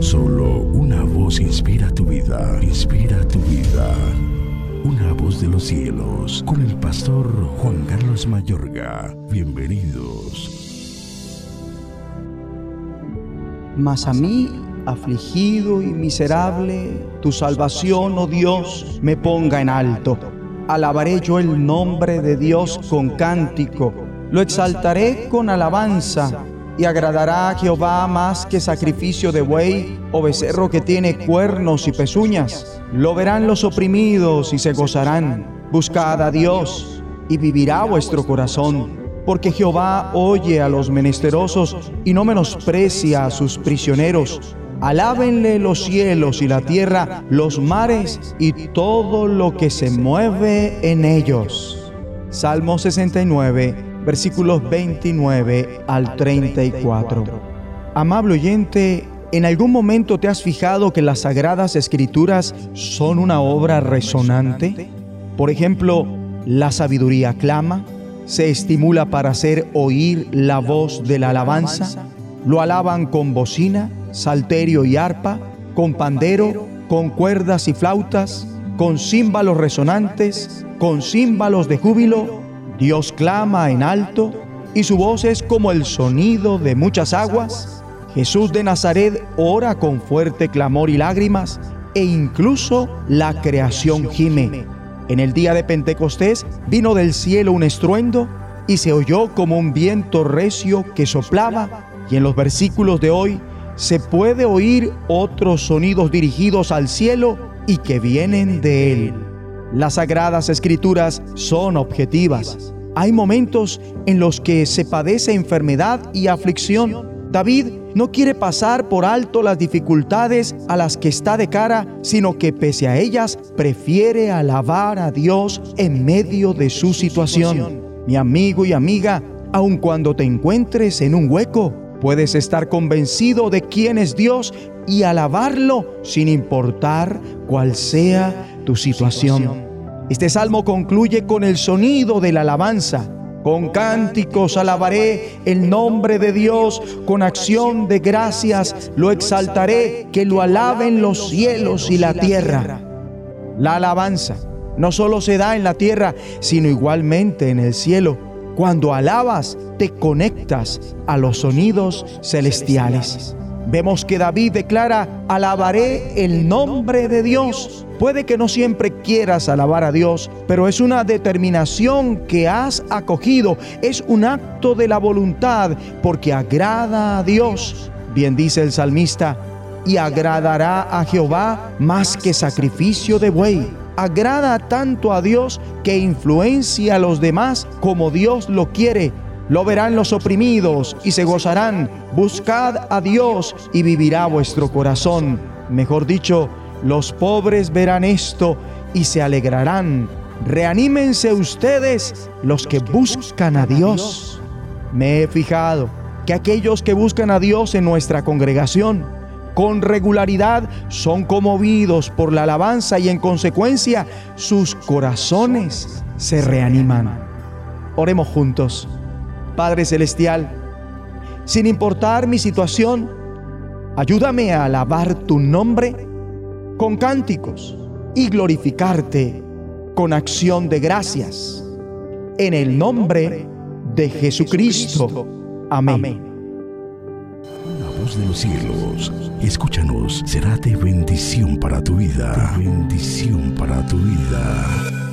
Solo una voz inspira tu vida, inspira tu vida. Una voz de los cielos, con el pastor Juan Carlos Mayorga. Bienvenidos. Mas a mí, afligido y miserable, tu salvación, oh Dios, me ponga en alto. Alabaré yo el nombre de Dios con cántico, lo exaltaré con alabanza y agradará a Jehová más que sacrificio de buey o becerro que tiene cuernos y pezuñas. Lo verán los oprimidos y se gozarán. Buscad a Dios y vivirá vuestro corazón. Porque Jehová oye a los menesterosos y no menosprecia a sus prisioneros. Alábenle los cielos y la tierra, los mares y todo lo que se mueve en ellos. Salmo 69 versículos 29 al 34. Amable oyente, ¿en algún momento te has fijado que las sagradas escrituras son una obra resonante? Por ejemplo, la sabiduría clama, se estimula para hacer oír la voz de la alabanza, lo alaban con bocina, salterio y arpa, con pandero, con cuerdas y flautas, con címbalos resonantes, con címbalos de júbilo, Dios clama en alto y su voz es como el sonido de muchas aguas. Jesús de Nazaret ora con fuerte clamor y lágrimas e incluso la creación gime. En el día de Pentecostés vino del cielo un estruendo y se oyó como un viento recio que soplaba y en los versículos de hoy se puede oír otros sonidos dirigidos al cielo y que vienen de él. Las sagradas escrituras son objetivas. Hay momentos en los que se padece enfermedad y aflicción. David no quiere pasar por alto las dificultades a las que está de cara, sino que pese a ellas prefiere alabar a Dios en medio de su situación. Mi amigo y amiga, aun cuando te encuentres en un hueco, puedes estar convencido de quién es Dios y alabarlo sin importar cuál sea tu situación. Este salmo concluye con el sonido de la alabanza. Con cánticos alabaré el nombre de Dios, con acción de gracias lo exaltaré, que lo alaben los cielos y la tierra. La alabanza no solo se da en la tierra, sino igualmente en el cielo. Cuando alabas, te conectas a los sonidos celestiales. Vemos que David declara, alabaré el nombre de Dios. Puede que no siempre quieras alabar a Dios, pero es una determinación que has acogido, es un acto de la voluntad porque agrada a Dios. Bien dice el salmista, y agradará a Jehová más que sacrificio de buey. Agrada tanto a Dios que influencia a los demás como Dios lo quiere lo verán los oprimidos y se gozarán. Buscad a Dios y vivirá vuestro corazón. Mejor dicho, los pobres verán esto y se alegrarán. Reanímense ustedes los que buscan a Dios. Me he fijado que aquellos que buscan a Dios en nuestra congregación con regularidad son conmovidos por la alabanza y en consecuencia sus corazones se reaniman. Oremos juntos. Padre Celestial, sin importar mi situación, ayúdame a alabar tu nombre con cánticos y glorificarte con acción de gracias. En el nombre de Jesucristo. Amén. La voz de los cielos, escúchanos, será de bendición para tu vida. bendición para tu vida.